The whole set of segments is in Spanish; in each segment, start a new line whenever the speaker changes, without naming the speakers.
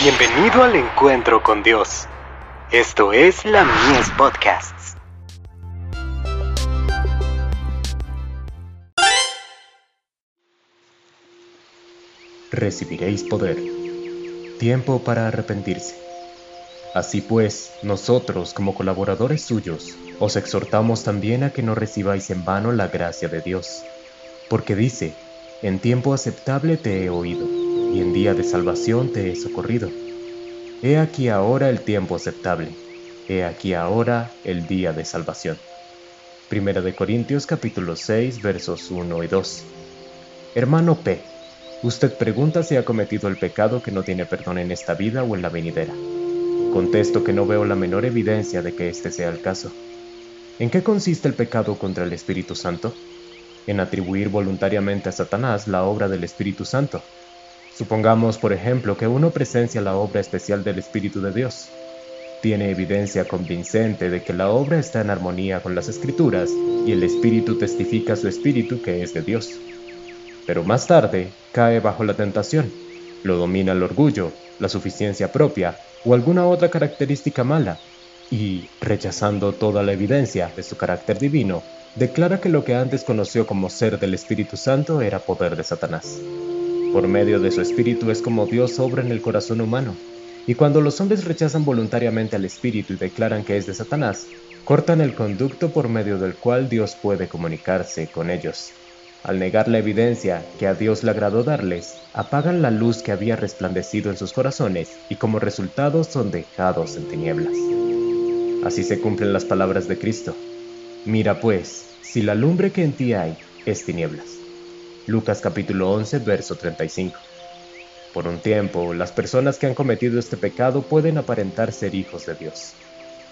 Bienvenido al encuentro con Dios. Esto es la Mies Podcasts.
Recibiréis poder. Tiempo para arrepentirse. Así pues, nosotros, como colaboradores suyos, os exhortamos también a que no recibáis en vano la gracia de Dios. Porque dice, en tiempo aceptable te he oído y en día de salvación te he socorrido. He aquí ahora el tiempo aceptable, he aquí ahora el día de salvación. Primera de Corintios capítulo 6 versos 1 y 2. Hermano P, usted pregunta si ha cometido el pecado que no tiene perdón en esta vida o en la venidera. Contesto que no veo la menor evidencia de que este sea el caso. ¿En qué consiste el pecado contra el Espíritu Santo? En atribuir voluntariamente a Satanás la obra del Espíritu Santo, Supongamos, por ejemplo, que uno presencia la obra especial del Espíritu de Dios. Tiene evidencia convincente de que la obra está en armonía con las Escrituras y el Espíritu testifica su Espíritu que es de Dios. Pero más tarde cae bajo la tentación, lo domina el orgullo, la suficiencia propia o alguna otra característica mala, y, rechazando toda la evidencia de su carácter divino, declara que lo que antes conoció como ser del Espíritu Santo era poder de Satanás. Por medio de su espíritu es como Dios obra en el corazón humano. Y cuando los hombres rechazan voluntariamente al espíritu y declaran que es de Satanás, cortan el conducto por medio del cual Dios puede comunicarse con ellos. Al negar la evidencia que a Dios le agradó darles, apagan la luz que había resplandecido en sus corazones y como resultado son dejados en tinieblas. Así se cumplen las palabras de Cristo. Mira pues, si la lumbre que en ti hay es tinieblas. Lucas capítulo 11, verso 35. Por un tiempo, las personas que han cometido este pecado pueden aparentar ser hijos de Dios.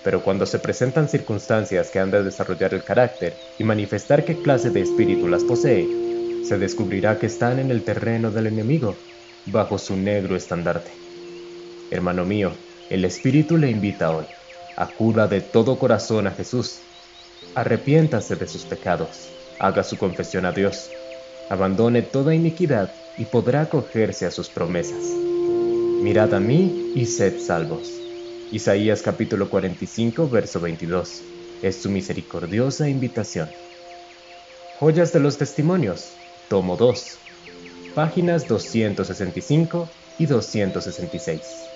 Pero cuando se presentan circunstancias que han de desarrollar el carácter y manifestar qué clase de espíritu las posee, se descubrirá que están en el terreno del enemigo, bajo su negro estandarte. Hermano mío, el Espíritu le invita hoy. Acuda de todo corazón a Jesús. Arrepiéntase de sus pecados. Haga su confesión a Dios abandone toda iniquidad y podrá acogerse a sus promesas. Mirad a mí y sed salvos. Isaías capítulo 45, verso 22. Es su misericordiosa invitación. Joyas de los Testimonios, tomo 2, páginas 265 y 266.